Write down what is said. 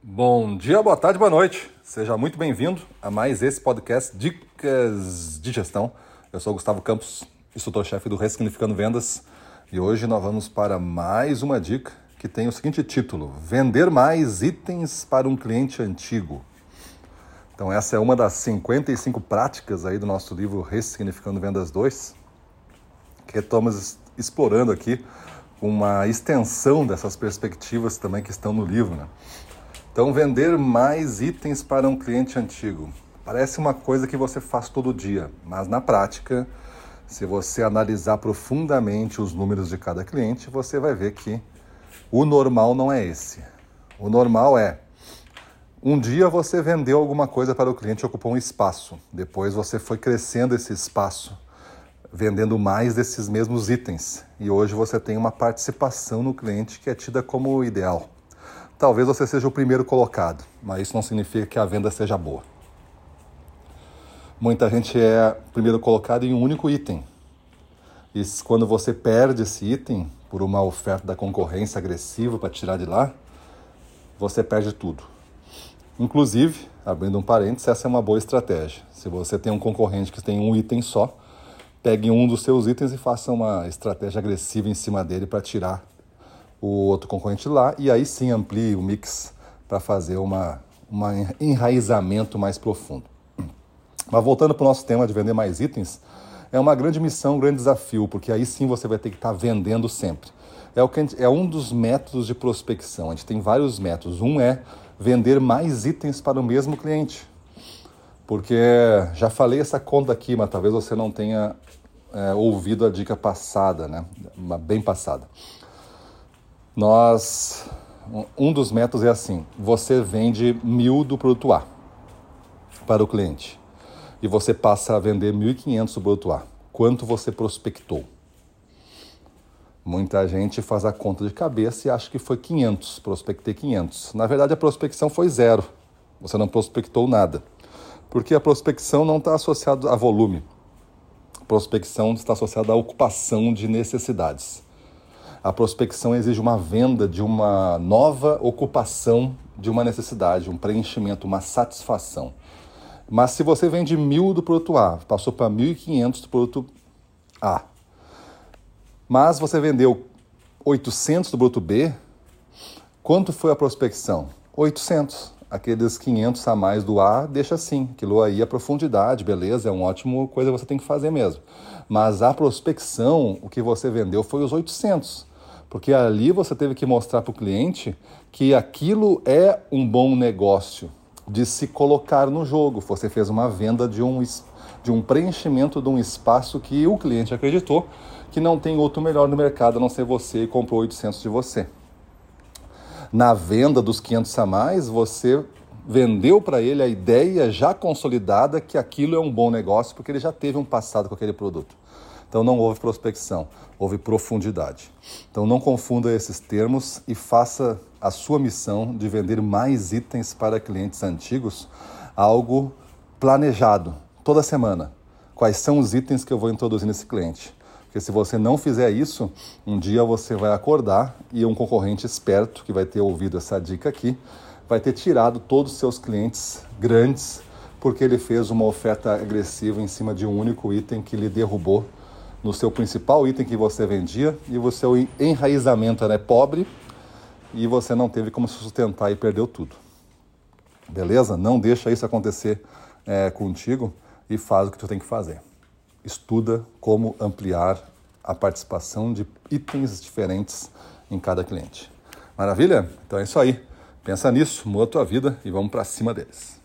Bom dia, boa tarde, boa noite. Seja muito bem-vindo a mais esse podcast Dicas de Gestão. Eu sou Gustavo Campos, instrutor-chefe do Ressignificando Vendas, e hoje nós vamos para mais uma dica que tem o seguinte título: Vender mais itens para um cliente antigo. Então, essa é uma das 55 práticas aí do nosso livro Ressignificando Vendas 2, que estamos explorando aqui uma extensão dessas perspectivas também que estão no livro. Né? Então, vender mais itens para um cliente antigo. Parece uma coisa que você faz todo dia, mas na prática, se você analisar profundamente os números de cada cliente, você vai ver que o normal não é esse. O normal é um dia você vendeu alguma coisa para o cliente ocupou um espaço. Depois você foi crescendo esse espaço, vendendo mais desses mesmos itens. E hoje você tem uma participação no cliente que é tida como ideal. Talvez você seja o primeiro colocado, mas isso não significa que a venda seja boa. Muita gente é primeiro colocado em um único item. E quando você perde esse item por uma oferta da concorrência agressiva para tirar de lá, você perde tudo. Inclusive, abrindo um parênteses, essa é uma boa estratégia. Se você tem um concorrente que tem um item só, pegue um dos seus itens e faça uma estratégia agressiva em cima dele para tirar o outro concorrente lá e aí sim amplie o mix para fazer uma, uma enraizamento mais profundo. Mas voltando para o nosso tema de vender mais itens, é uma grande missão, um grande desafio, porque aí sim você vai ter que estar tá vendendo sempre. É, o que gente, é um dos métodos de prospecção. A gente tem vários métodos. Um é vender mais itens para o mesmo cliente. Porque já falei essa conta aqui, mas talvez você não tenha é, ouvido a dica passada, né? Bem passada. Nós, um dos métodos é assim: você vende mil do produto A para o cliente e você passa a vender 1.500 do produto A. Quanto você prospectou? Muita gente faz a conta de cabeça e acha que foi 500, prospectei 500. Na verdade, a prospecção foi zero. Você não prospectou nada. Porque a prospecção não está associada a volume. A prospecção está associada à ocupação de necessidades. A prospecção exige uma venda de uma nova ocupação de uma necessidade, um preenchimento, uma satisfação. Mas se você vende mil do produto A, passou para 1.500 do produto A, mas você vendeu 800 do produto B, quanto foi a prospecção? 800. Aqueles 500 a mais do A, deixa assim. Aquilo aí é profundidade, beleza, é uma ótima coisa que você tem que fazer mesmo. Mas a prospecção, o que você vendeu foi os 800. Porque ali você teve que mostrar para o cliente que aquilo é um bom negócio de se colocar no jogo. Você fez uma venda de um, de um preenchimento de um espaço que o cliente acreditou que não tem outro melhor no mercado a não ser você e comprou 800 de você. Na venda dos 500 a mais, você vendeu para ele a ideia já consolidada que aquilo é um bom negócio porque ele já teve um passado com aquele produto. Então não houve prospecção, houve profundidade. Então não confunda esses termos e faça a sua missão de vender mais itens para clientes antigos algo planejado toda semana. Quais são os itens que eu vou introduzir nesse cliente? Porque se você não fizer isso, um dia você vai acordar e um concorrente esperto que vai ter ouvido essa dica aqui vai ter tirado todos os seus clientes grandes porque ele fez uma oferta agressiva em cima de um único item que lhe derrubou no seu principal item que você vendia e o seu enraizamento era pobre e você não teve como se sustentar e perdeu tudo. Beleza? Não deixa isso acontecer é, contigo e faz o que tu tem que fazer estuda como ampliar a participação de itens diferentes em cada cliente. Maravilha? Então é isso aí. Pensa nisso, muda a tua vida e vamos para cima deles.